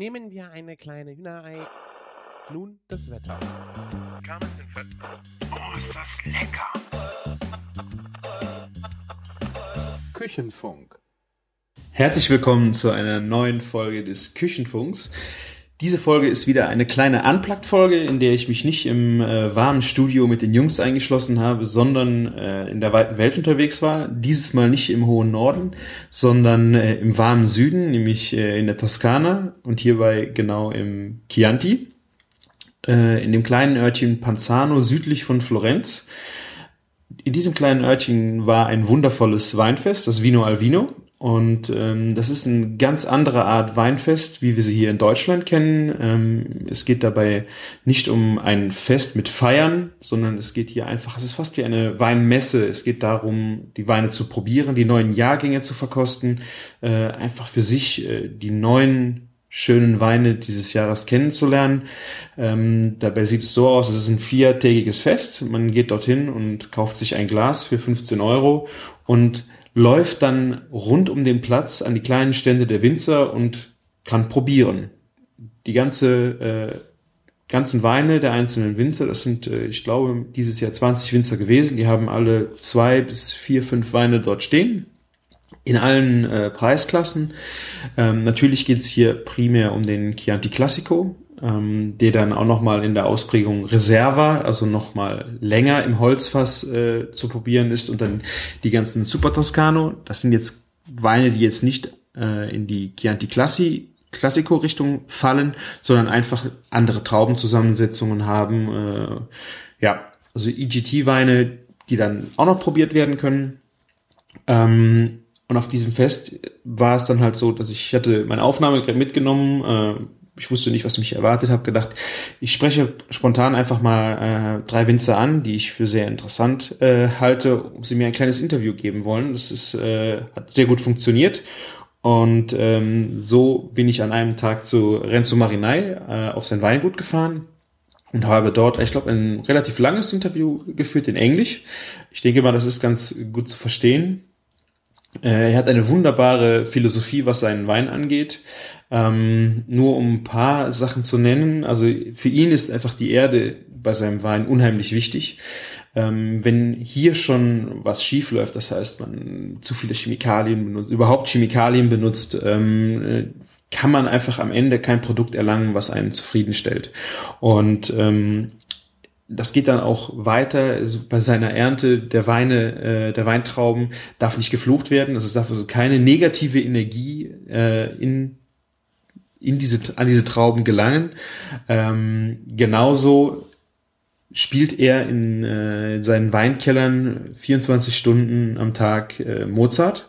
Nehmen wir eine kleine Hühnerei. Nun das Wetter. Oh, ist das lecker! Küchenfunk. Herzlich willkommen zu einer neuen Folge des Küchenfunks. Diese Folge ist wieder eine kleine Unplugged-Folge, in der ich mich nicht im äh, warmen Studio mit den Jungs eingeschlossen habe, sondern äh, in der weiten Welt unterwegs war. Dieses Mal nicht im hohen Norden, sondern äh, im warmen Süden, nämlich äh, in der Toskana und hierbei genau im Chianti, äh, in dem kleinen Örtchen Panzano südlich von Florenz. In diesem kleinen Örtchen war ein wundervolles Weinfest, das Vino al Vino. Und ähm, das ist eine ganz andere Art Weinfest, wie wir sie hier in Deutschland kennen. Ähm, es geht dabei nicht um ein Fest mit Feiern, sondern es geht hier einfach, es ist fast wie eine Weinmesse. Es geht darum, die Weine zu probieren, die neuen Jahrgänge zu verkosten, äh, einfach für sich äh, die neuen schönen Weine dieses Jahres kennenzulernen. Ähm, dabei sieht es so aus, es ist ein viertägiges Fest. Man geht dorthin und kauft sich ein Glas für 15 Euro und läuft dann rund um den Platz an die kleinen Stände der Winzer und kann probieren. Die ganze, äh, ganzen Weine der einzelnen Winzer, das sind, äh, ich glaube, dieses Jahr 20 Winzer gewesen, die haben alle zwei bis vier, fünf Weine dort stehen. In allen äh, Preisklassen. Ähm, natürlich geht es hier primär um den Chianti Classico, ähm, der dann auch nochmal in der Ausprägung Reserva, also nochmal länger im Holzfass äh, zu probieren ist und dann die ganzen Super Toscano. Das sind jetzt Weine, die jetzt nicht äh, in die Chianti Classi Classico-Richtung fallen, sondern einfach andere Traubenzusammensetzungen haben. Äh, ja, also EGT-Weine, die dann auch noch probiert werden können. Ähm, und auf diesem Fest war es dann halt so, dass ich hatte mein Aufnahmegerät mitgenommen, äh, ich wusste nicht, was mich erwartet, habe gedacht, ich spreche spontan einfach mal äh, drei Winzer an, die ich für sehr interessant äh, halte, ob sie mir ein kleines Interview geben wollen. Das ist, äh, hat sehr gut funktioniert. Und ähm, so bin ich an einem Tag zu Renzo Marinai äh, auf sein Weingut gefahren und habe dort, ich glaube, ein relativ langes Interview geführt in Englisch. Ich denke mal, das ist ganz gut zu verstehen. Äh, er hat eine wunderbare Philosophie, was seinen Wein angeht. Ähm, nur um ein paar Sachen zu nennen. Also für ihn ist einfach die Erde bei seinem Wein unheimlich wichtig. Ähm, wenn hier schon was schief läuft, das heißt, man zu viele Chemikalien benutzt, überhaupt Chemikalien benutzt, ähm, äh, kann man einfach am Ende kein Produkt erlangen, was einen zufriedenstellt. Und ähm, das geht dann auch weiter also bei seiner Ernte der Weine, äh, der Weintrauben darf nicht geflucht werden. Also es darf also keine negative Energie äh, in in diese, an diese Trauben gelangen. Ähm, genauso spielt er in, äh, in seinen Weinkellern 24 Stunden am Tag äh, Mozart.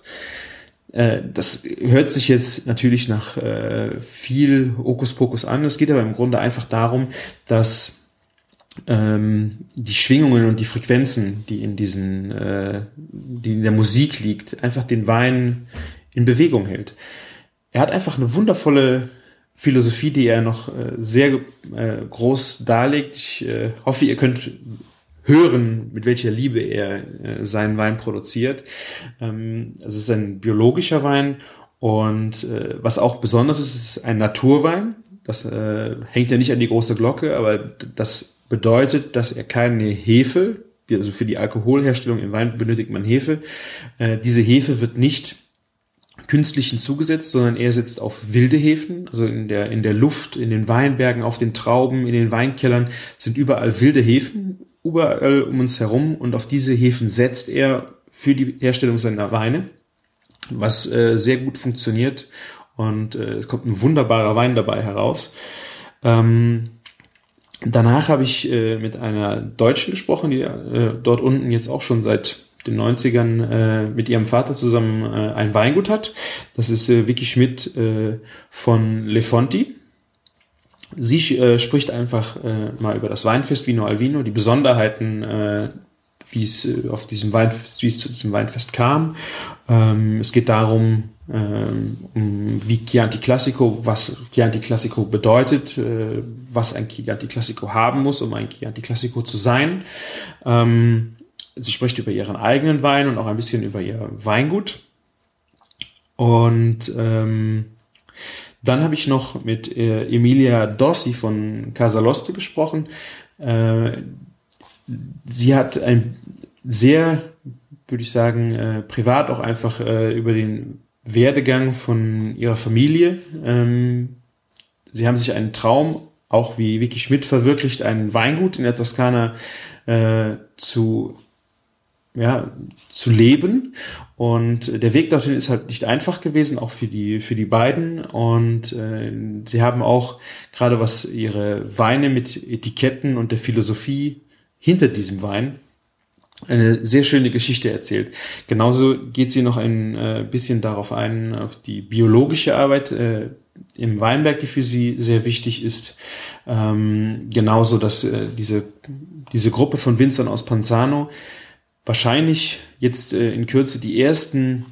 Äh, das hört sich jetzt natürlich nach äh, viel Hokuspokus an. Es geht aber im Grunde einfach darum, dass ähm, die Schwingungen und die Frequenzen, die in diesen, äh, die in der Musik liegt, einfach den Wein in Bewegung hält. Er hat einfach eine wundervolle Philosophie, die er noch äh, sehr äh, groß darlegt. Ich äh, hoffe, ihr könnt hören, mit welcher Liebe er seinen Wein produziert. Ähm, es ist ein biologischer Wein und was auch besonders ist, ist ein Naturwein. Das hängt ja nicht an die große Glocke, aber das bedeutet, dass er keine Hefe, also für die Alkoholherstellung im Wein benötigt man Hefe. Diese Hefe wird nicht künstlich hinzugesetzt, sondern er setzt auf wilde Hefen, also in der, in der Luft, in den Weinbergen, auf den Trauben, in den Weinkellern sind überall wilde Hefen, überall um uns herum und auf diese Hefen setzt er für die Herstellung seiner Weine, was äh, sehr gut funktioniert und äh, es kommt ein wunderbarer Wein dabei heraus. Ähm, danach habe ich äh, mit einer Deutschen gesprochen, die äh, dort unten jetzt auch schon seit den 90ern äh, mit ihrem Vater zusammen äh, ein Weingut hat. Das ist äh, Vicky Schmidt äh, von Le Fonti. Sie äh, spricht einfach äh, mal über das Weinfest Vino Alvino, die Besonderheiten, äh, wie es äh, auf diesem Weinfest, wie es zu diesem Weinfest kam. Ähm, es geht darum, ähm, wie Chianti Classico, was Chianti Classico bedeutet, äh, was ein Chianti Classico haben muss, um ein Chianti Classico zu sein. Ähm, sie spricht über ihren eigenen Wein und auch ein bisschen über ihr Weingut. Und ähm, Dann habe ich noch mit äh, Emilia Dossi von Casaloste gesprochen. Äh, sie hat ein sehr, würde ich sagen, äh, privat auch einfach äh, über den Werdegang von ihrer Familie. Ähm, sie haben sich einen Traum, auch wie Vicky Schmidt verwirklicht, ein Weingut in der Toskana äh, zu ja, zu leben. Und der Weg dorthin ist halt nicht einfach gewesen, auch für die, für die beiden. Und äh, sie haben auch, gerade was ihre Weine mit Etiketten und der Philosophie hinter diesem Wein, eine sehr schöne Geschichte erzählt. Genauso geht sie noch ein äh, bisschen darauf ein, auf die biologische Arbeit äh, im Weinberg, die für sie sehr wichtig ist. Ähm, genauso, dass äh, diese, diese Gruppe von Winzern aus Panzano wahrscheinlich jetzt äh, in Kürze die ersten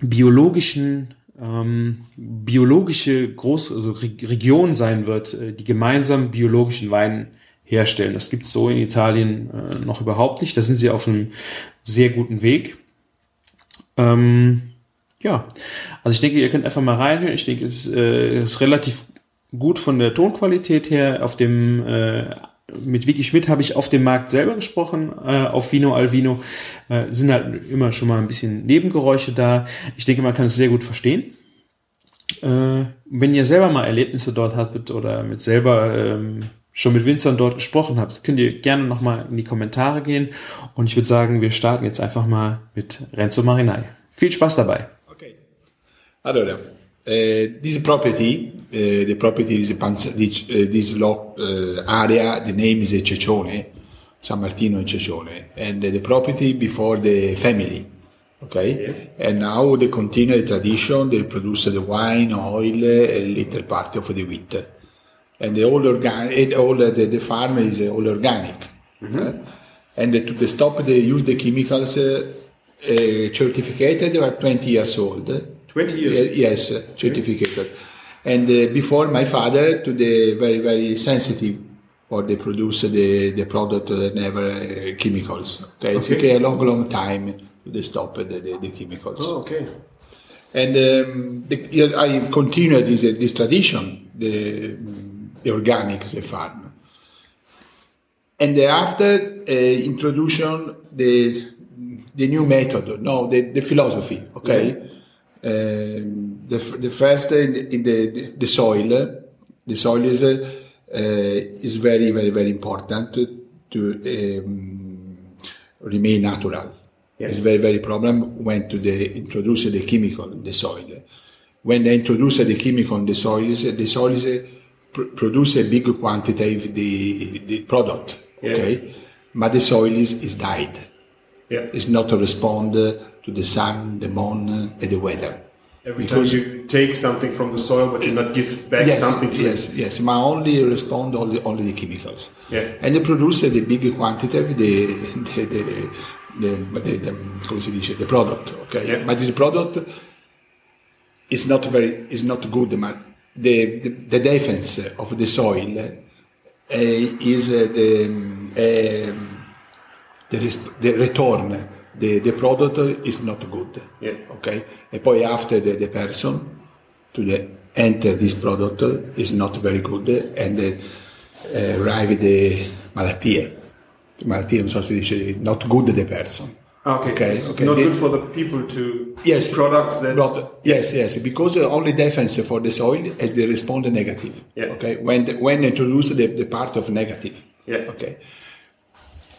biologischen ähm, biologische Groß also Re Region sein wird, äh, die gemeinsam biologischen Wein herstellen. Das gibt es so in Italien äh, noch überhaupt nicht. Da sind sie auf einem sehr guten Weg. Ähm, ja, also ich denke, ihr könnt einfach mal reinhören. Ich denke, es äh, ist relativ gut von der Tonqualität her. Auf dem äh, mit Vicky Schmidt habe ich auf dem Markt selber gesprochen, äh, auf Vino Alvino. Äh, sind halt immer schon mal ein bisschen Nebengeräusche da. Ich denke, man kann es sehr gut verstehen. Äh, wenn ihr selber mal Erlebnisse dort hattet oder mit selber ähm, schon mit Winzern dort gesprochen habt, könnt ihr gerne nochmal in die Kommentare gehen. Und ich würde sagen, wir starten jetzt einfach mal mit Renzo Marinai. Viel Spaß dabei. Okay. Allora, Uh, this property, uh, the property is Panz- this, uh, this lo- area, the name is Cecione, San Martino in Cecione, and the property before the family. Okay, yeah. and now they continue the tradition. They produce the wine, oil, a little part of the wheat, and the all organic. All the, the farm is all organic, mm-hmm. and to the stop they use the chemicals certificated are 20 years old 20 years? Yes, certificated. And uh, before my father, to the very, very sensitive or they produce the, the product uh, never uh, chemicals. Okay? okay. It's a long, long time to stop the, the, the chemicals. Oh, okay. And um, the, I continue this, this tradition, the, the organic, the farm. And after uh, introduction, the the new method, no, the, the philosophy, okay? Um, the, the first in, in the, the soil, the soil is, uh, is very, very, very important to, to um, remain natural. Yeah. It's very, very problem when to the, introduce the chemical in the soil. When they introduce the chemical in the soil, the soil is, pr- produce a big quantity of the, the product, yeah. okay? But the soil is, is died. Yeah. It's not to respond to the sun, the moon, and the weather. Every because time you take something from the soil, but you not give back yes, something to yes, it. Yes, ma only respond only, only the chemicals. Yeah. And they produce the big quantity of the, the, the, the, the, the, come si dice, the product, okay? Yeah. But this product is not very, is not good, the, the, the defense of the soil uh, is uh, the, uh, the, the return the, the product is not good. Yeah. Okay? E poi after the, the person to the enter this product is not very good and uh, arrive the malattia. Malattia, non so se dice, not good the person. Okay, okay. It's okay. not good for the people to yes, products that product, yes, yes, because only defense for the soil is they respond negative. Yeah. Okay, when the, when introduce the, the part of negative. Yeah. Okay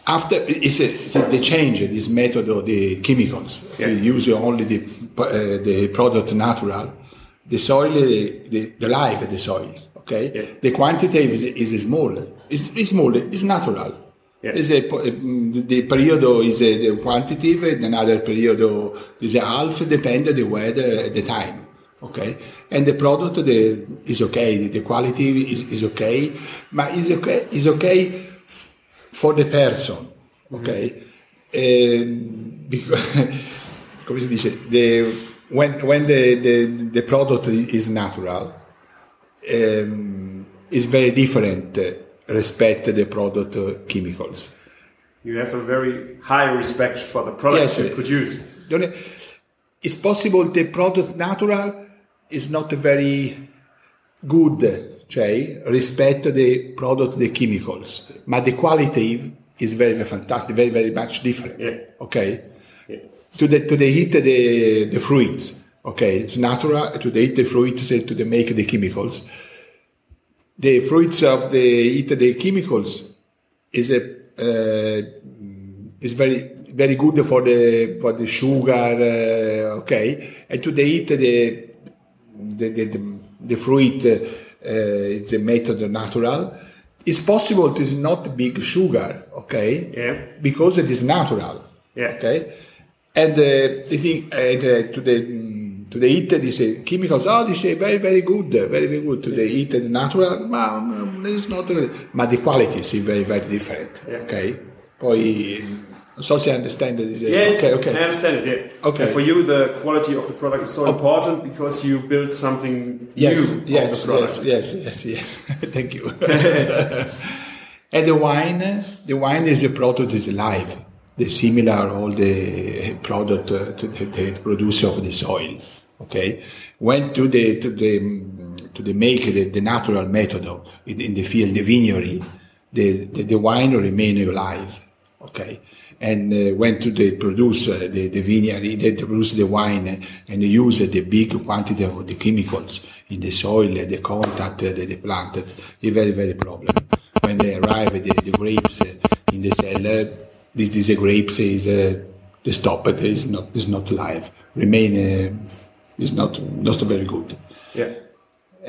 after it's, a, it's a, they change this method of the chemicals. Yeah. We use only the uh, the product natural. The soil, uh, the, the life of the soil. Okay, yeah. the quantity is, is small. It's, it's small. It's natural. Yeah. A, uh, the period is a, the quantity, another period is a half, depend the weather at the time. Okay, and the product the, is okay. The quality is, is okay, but is okay. Is okay for the person, ok? Mm-hmm. because, come si dice, the, when, when the, the, the product is natural, um, is very different respect the product uh, chemicals. You have a very high respect for the products yes, you produce. It's possible the product natural is not a very good, cioè rispetto the product, the chemicals, but the quality is very, very fantastic, very, very much different. Yeah. Okay? Yeah. To the, to the heat the, the fruits, okay? It's natural to the heat the fruits and to the make the chemicals. The fruits of the heat the chemicals is a, uh, is very, very good for the, for the sugar, uh, okay? And to the heat the, the, the, the, the fruit, uh, it's a method natural. It's possible it is not big sugar, okay? Yeah. Because it is natural, Yeah. okay? And uh, I think uh, to the mm, to the heat, this uh, chemicals, oh, this is very very good, very very good to the and natural, mm, it's not, uh, ma the quality is very very different, Yeah. okay? Poi so I understand uh, Yeah, okay, okay. I understand it. Yeah. Okay. And for you, the quality of the product is so important because you build something Yes, new yes, of the product. yes, yes, yes, yes. Thank you. and the wine, the wine is a product is alive. The similar all the product uh, to the, the producer of the soil. Okay, went to the to the to the make the, the natural method in, in the field, the vineyard. The, the the wine remain alive. Okay. And uh, went to the producer, the, the vineyard, they produce the wine and they use the big quantity of the chemicals in the soil, the contact, uh, the, the plant. It's a very, very problem. When they arrive, the, the grapes in the cellar, this, this grapes is uh, the stop it is not is not live. Remain uh, is not not very good Yeah.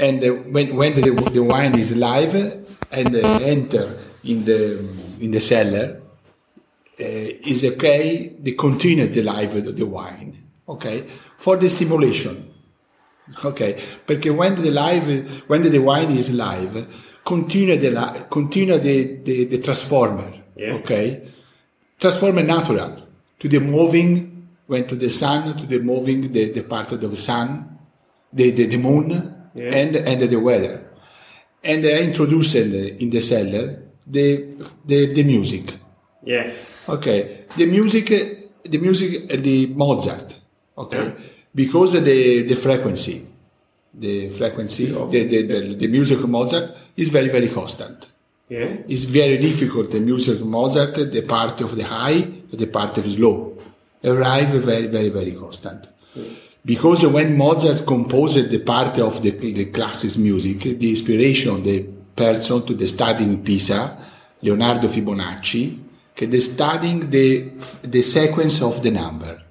and uh, when, when the, the wine is live and uh, enter in the in the cellar Uh, is okay the continue the live of the wine okay for the stimulation okay perché when the live when the wine is live continue the li- continue the, the, the transformer Yeah. okay transformer natural to the moving when to the sun to the moving the, the part of the sun the, the, the moon Yeah. and and the weather. And I introduced in the, in the cellar the, the the music. Yeah. Okay, the music, the music, the Mozart. Okay, because of the the frequency, the frequency, the, the, the, the music of Mozart is very very constant. Yeah. It's very difficult. The music of Mozart, the part of the high, the part of slow, arrive very very very constant. Because when Mozart composed the part of the, the classics music, the inspiration, the person to the study in Pisa, Leonardo Fibonacci, che the studying the, the sequence of the number.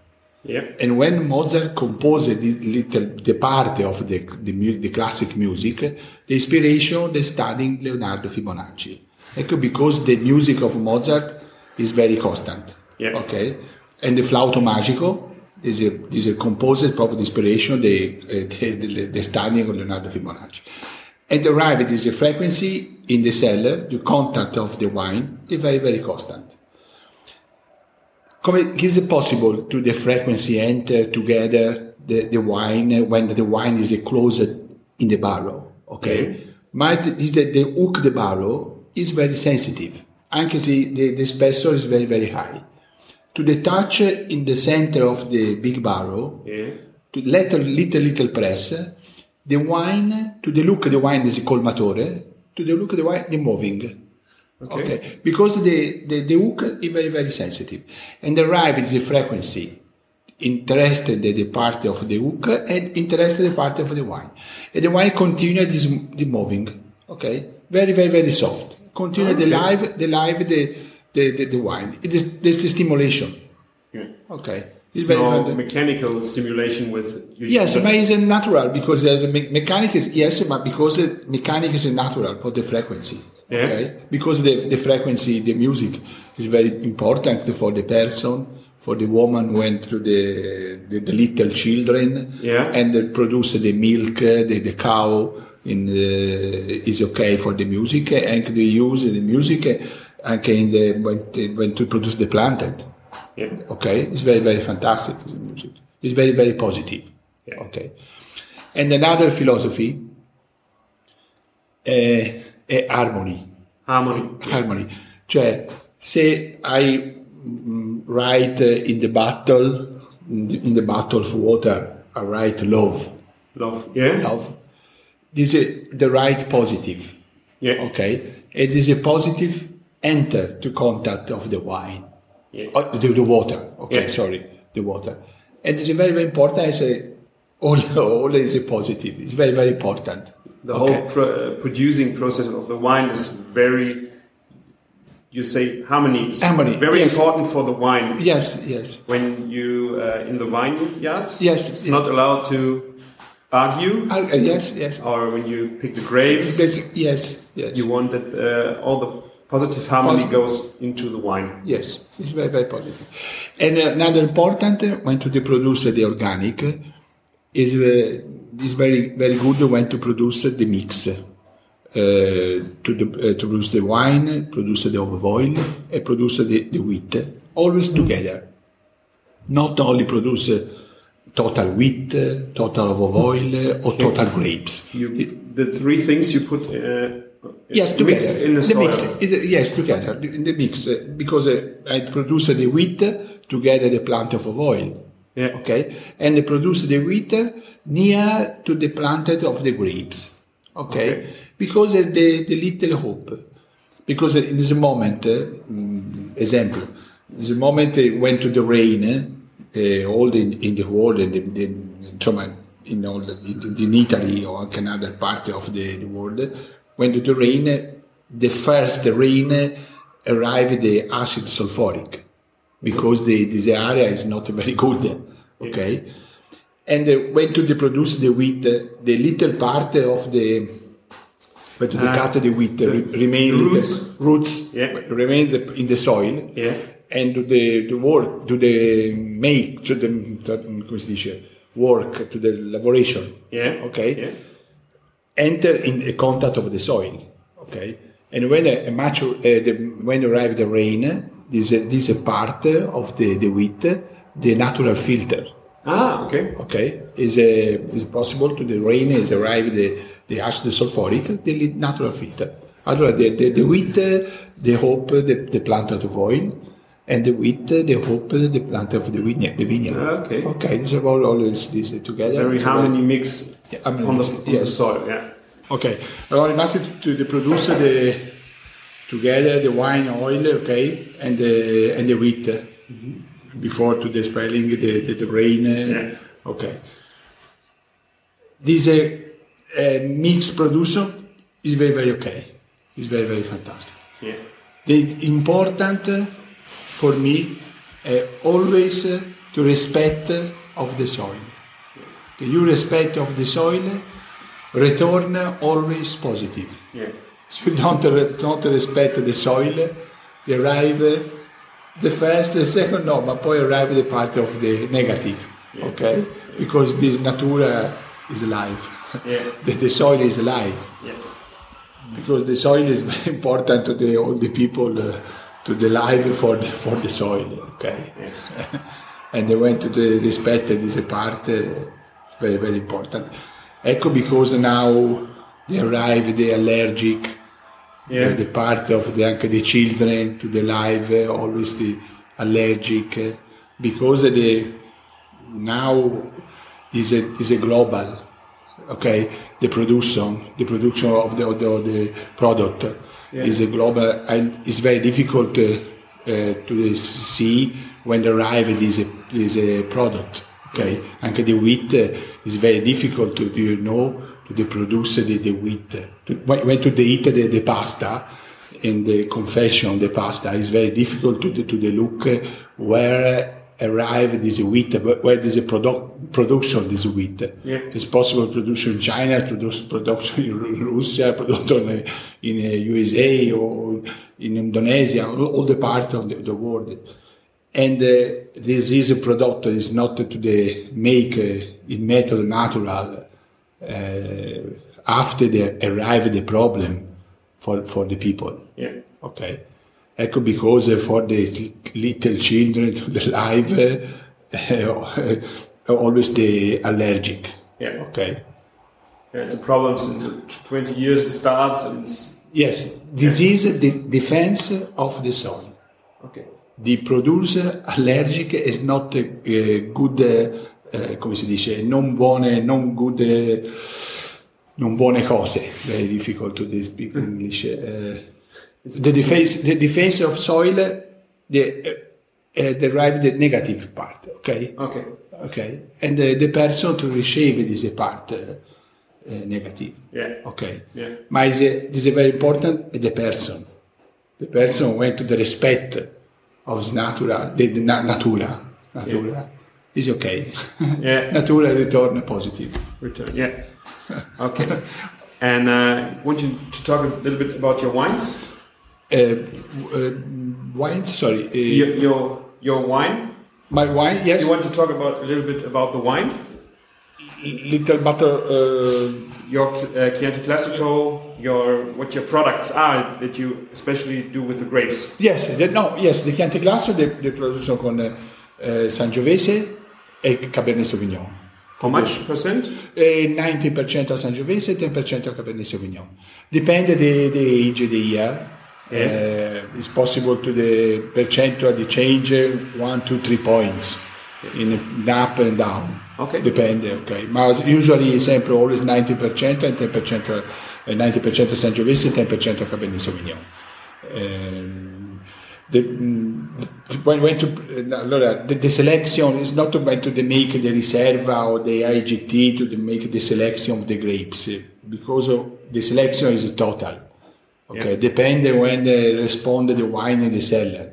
Yeah. And when Mozart composed this little the part of the the, the classic music, the inspiration the studying Leonardo Fibonacci. Ecco, because the music of Mozart is very constant. Yeah. Okay, and the flauto magico is a is a composed the inspiration the uh, the, the, the studying of Leonardo Fibonacci. And arrived is a frequency in the cellar, the contact of the wine is very very constant. Come is it possible to the frequency enter together the, the wine when the wine is closed in the barrel? Okay, mm-hmm. might is that the hook the barrel is very sensitive, anche se the, the spessor is very very high. To the touch in the center of the big barrel, Yeah. to little little little press, the wine to the look the wine is colmatore, to the look the wine the moving. Okay. Okay, because the, the, the hook is very, very sensitive. And the arrive is the frequency. Interested the, the part of the hook and interested the part of the wine. And the wine continue this the moving. Okay, very, very, very soft. Continue the Okay. live, the live, the, the, the, the wine. It is this the stimulation. Yeah. Okay, it's very, no very mechanical stimulation with. Yes, but- it's natural because uh, the me- mechanic is yes, but because the mechanic is natural for the frequency. Yeah. Okay, because the, the frequency, the music is very important for the person, for the woman who went to the, the, the little children, Yeah. and they produce the milk, uh, the, the cow in uh, is okay for the music, and they use the music uh, anche in the when, when to produce the planted. Okay, it's very very fantastic. The music it's very very positive. Okay, and another philosophy è, è harmony. Harmony. Eh, harmony, cioè se I mm, write in the battle in the, in the battle of water, I write love, Love. Yeah. love. this is the right positive. Yeah. Okay, it is a positive enter to contact of the wine, Yeah. Uh, the, the water. Okay, Yeah. sorry, the water. And it's very very important. I say all all is a positive. It's very very important. The Okay. whole pro- uh, producing process of the wine is very, you say, harmony. is Harmony, Very yes. important for the wine. Yes, yes, When you, uh, in the vineyards, Yes, yes, it's yes. not allowed to argue. Uh, yes, yes. Or when you pick the grapes, That's, yes, yes. you want that uh, all the positive harmony Positive. goes into the wine. Yes, it's very, very positive. And another important, when to produce the organic, is uh, is very very good when to produce the mix. Uh, to, the, uh, to produce the wine, produce the olive oil, and produce the, the wheat, always together. Not only produce uh, total wheat, uh, total olive oil, or total grapes. You, the three things you put Yes, together. mixed in the, the soil. mix. It- yes, together in the mix uh, because uh, I produce the wheat together the plant of oil. Yeah. Okay, and I produce the wheat near to the planted of the grapes. Okay, Okay. because the the little hope. Because in this moment, uh, example, the moment I went to the rain, uh, all in, in the world, and in, in, in, all, in, in Italy or another part of the, the world, when to the rain, the first rain arrived the acid sulfuric because the, this area is not very good. Okay, and uh, when to the produce the wheat, uh, the little part of the when to the Ah, cut the wheat the- re- remain the little- roots. roots Yeah. remain the, in the soil Yeah. and to the, the work to the make to the come si dice work to the laboration Yeah. okay Yeah. Enter in the contact of the soil. Okay, and when a, a mature, uh, the, when arrive the rain, this uh, this part of the the wheat, the natural filter. Ah, okay. Okay, is a is possible to the rain is arrive the ash the acid sulfuric, the natural filter. Allora the the, the wheat, uh, the hope the, the plant of oil. And the wheat, uh, the hope, the plant of the vineyard. The vineyard. Ah, okay. Okay. This is all always this together. Very harmony mix Yeah, harmony on, the, on the yes. soil. Yeah. Ok, allora rimasti to, to produce the together the wine oil, okay, and the and the wheat before to the spelling the the, the grain. uh, Yeah. Okay, this uh, uh, mixed production is very very okay. It's very very fantastic. Yeah. The important uh, for me uh, always uh, to respect uh, of the soil. The you respect of the soil, return always positive. Yeah. So you don't, don't respect the soil, they arrive the first, the second, no, but poi arrive the part of the negative, okay? Because this natura is alive. Yeah. the, the soil is alive Yeah. because the soil is very important to the all the people uh, to the life for the, for the soil okay? And they went to the respect this part uh, very very important. Ecco because now they arrive the allergic. Yeah. the, part of the anche the children to the life uh, always the allergic uh, because the now is a is a global okay? The production the production of the of the, of the product is a global and it's very difficult uh, uh, to see when the arrive this is a product okay? Anche the wheat uh, is very difficult to you know to the produce the, the wheat. To, when to the eat the, the pasta in the confection the pasta is very difficult to the, to the look where arrive this wheat where where this product production this wheat Yeah. it's possible production in China, produce production in Russia, production in, in uh, USA or in Indonesia, all, all the part of the, the world. And uh, this is a product is not to the make uh, in method natural uh, after they arrive the problem for, for the people. Yeah. Okay. Ecco because for the little children to the life, uh, always the allergic. Yeah. Okay. Yeah, it's a problem since the 20 years it starts and it's Yes, this is the defense of the soil. okay. The producer allergic is not a, a good, uh, come si dice, non buone, non good uh, non buone cose. Very difficult to speak English. Uh, the defense, the defense of soil, the uh, derive the negative part. Okay. Okay. Okay. And uh, the person to receive this part uh, uh, negative. Yeah. Okay. Yeah. Is a, this is very important. The person. The person went to the respect of natura, the, the na- natura. Natura is okay. Yeah. natura return positive. Return. Yeah. Okay. and uh, want you to talk a little bit about your wines. Uh, uh, wines, sorry. Uh, Your your, your wine. My wine, yes. You want to talk about a little bit about the wine. little butter. Uh, Your uh, Chianti Classico. Your what your products are that you especially do with the grapes. yes, the, no, yes, the Chianti Classico le, le producono con eh, Sangiovese e Cabernet Sauvignon. How much percent? Eh, 90% a Sangiovese e 10% a Cabernet Sauvignon. Depende the, the age of the year. Yeah. Uh, it's possible to the percentual the change one, two, three points in up and down. Okay. Depende, ok. Ma usually sempre always 90% and 10% eh, 90% Sangiovese e 10% Cabernet Sauvignon. Ehm, the, mm, when, when to, allora, the, the selection is not when to the make the Riserva or the IGT to the make the selection of the grapes because of the selection is total. Okay, Yeah. depende when they respond the wine in the cellar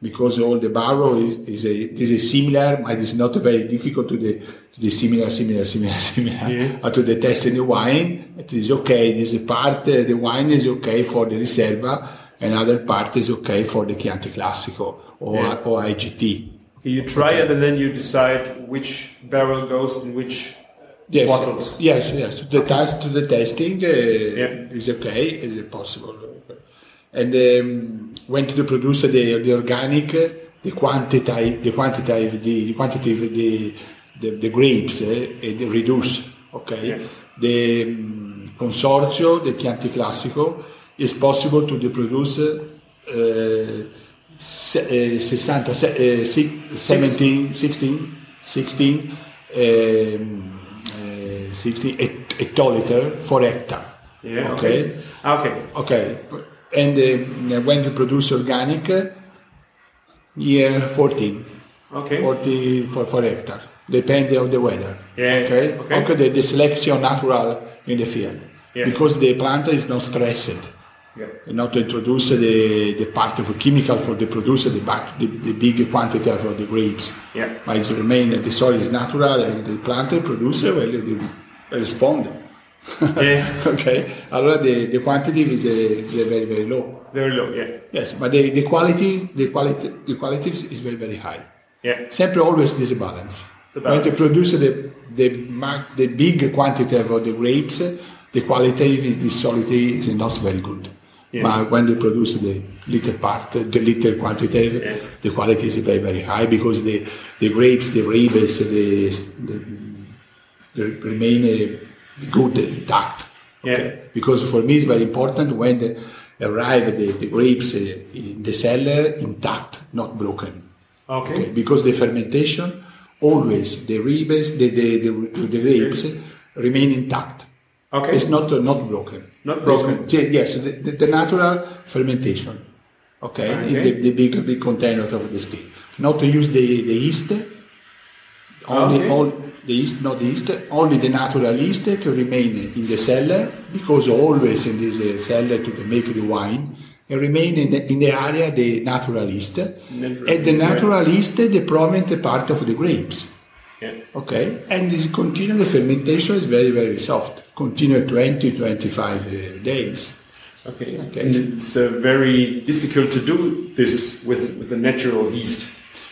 because all the barrel is, is a this is similar but it's not very difficult to the to the similar similar similar similar Yeah. uh, to the test in the wine it is okay this part uh, the wine is okay for the riserva and other part is okay for the Chianti Classico or, Yeah. or IGT Okay, you try it and then you decide which barrel goes in which yes bottles. yes yes the test to the testing uh, Yeah. is okay is it possible and um, when to produce the, the organic the quantity the quantity the quantity of the the, the grapes eh, reduce okay Yeah. the um, consorzio the Chianti Classico is possible to produce uh, se- 60 se- eh, si- 17 16 16 um, eh, 16 hect- hectoliter for hectare Yeah. okay Okay. Okay, and uh, when you produce organic, uh, year 14, Okay. 40 for, for hectare, depending on the weather. Yeah, Okay, okay. the, the selection natural in the field, Yeah. because the plant is not stressed. Yeah. Not to introduce the, the part of a chemical for the producer, the, back, the, the big quantity of the grapes. Yeah. But it's remain, the soil is natural and the plant producer will will respond. Yeah. okay, allora the, the quantity is, uh, is very very low. Very low. Yeah. Yes, but the, the quality the quality the quality is very very high. Yeah. Sempre always this balance. The balance. When they produce the the the big quantity of the grapes, the quality the solidity is not very good. Yeah. But when they produce the little part, the little quantity, Yeah. the quality is very very high because the the grapes, the rebes, the, the, remain uh, good intact. Yeah. Because for me it's very important when they arrive the, the grapes uh, in the cellar intact, not broken. Okay. Okay, because the fermentation always the ribs the the, the, the grapes remain intact. Okay. It's not uh, not broken. Not broken. It's- yes, the, the, the natural fermentation. Okay, in the, the big big container of the still. Not to use the the yeast. Only Okay. all the yeast, not the yeast. Only the natural yeast can remain in the cellar because always in this uh, cellar to make the wine. And remain in the, in the area the natural yeast, and the yeast, right. natural yeast the prominent part of the grapes. Yeah. Okay, and this continue the fermentation is very very soft. Continue 20 25 uh, days. Okay. Okay. And it's uh, very difficult to do this with, with the natural yeast,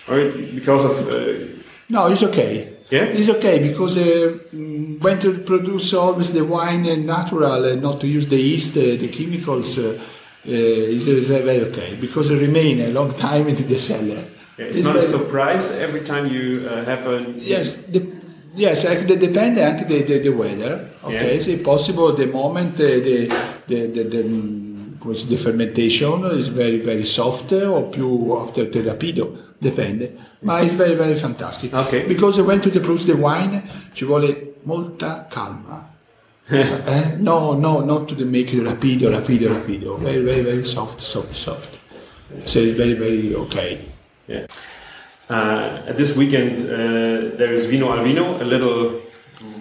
right? Because of uh, No, it's okay. Yeah? it's okay because uh, mm, when to produce always the wine natural and not to use the yeast, uh, the chemicals, uh, uh, is uh, very, very okay because it remain a long time in the cellar. yeah, it's, not a surprise every time you uh, have a Yes, the, yes, anche depende anche the, the, the weather. Okay, Yeah. se possible the moment the the the, the, mm, come si dice, the fermentation is very very soft uh, o più after the rapido, dipende. Ma it's very very fantastic. Okay. Because when to produce the wine ci vuole molta calma. uh, no, no, not to the make it rapido, rapido, rapido. Very, very, very soft, soft, soft. So very, very okay. Yeah. Uh, at this weekend, uh, there is Vino al Vino, a little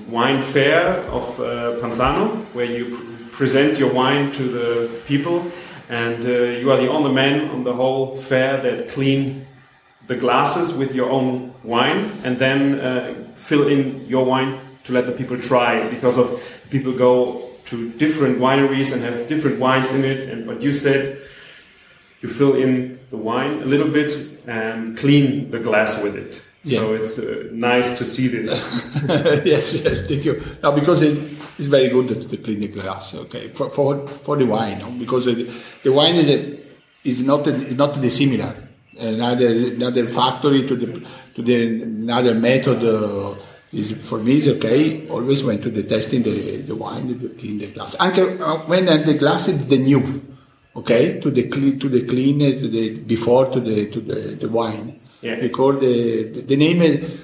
wine fair of uh, Panzano, where you pr present your wine to the people, and uh, you are the only man on the whole fair that clean the glasses with your own wine, and then uh, fill in your wine to let the people try, because of people go to different wineries and have different wines in it, and but you said you fill in the wine a little bit and clean the glass with it. yeah. So it's uh, nice to see this. yes, yes, thank you. No, because it, it's very good to, to clean the glass. Okay, for for, for the wine, no? because the, the wine is a, is not a, is not dissimilar. Another another factory to the to the another method uh, is for me is okay. Always went to the testing the, the wine to clean the glass. Anche uh, when the glass is the new, okay, to the clean to the clean to the before to the to the, the wine. Yeah. Because the, the, name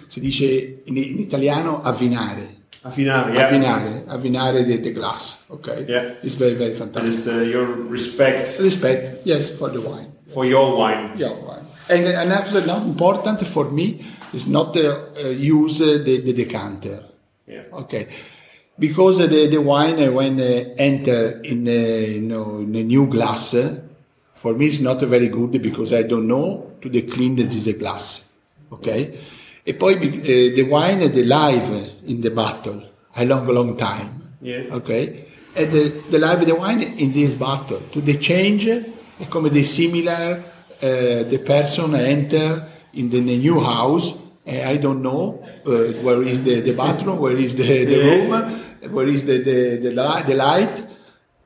si dice in, in italiano avvinare. Affinare, yeah. Avvinare, avvinare the, the glass. Okay. Yeah. It's very very fantastic. And it's uh, your respect Respect, yes, for the wine. for your wine. Yeah, wine. And, and absolutely not important for me is not to uh, use uh, the, the decanter. Yeah. Okay. Because the, the wine uh, when uh, enter in, uh, you know, in a new glass, for me it's not very good because I don't know to the clean that is a glass. Okay. E poi uh, the wine the live in the bottle a long long time. Yeah. Okay. And the, the live the wine in this bottle to the change è come the similar the person enter in the new house uh, I don't know uh, where is the, the bathroom where is the, the room where is the, the, the, li- the light.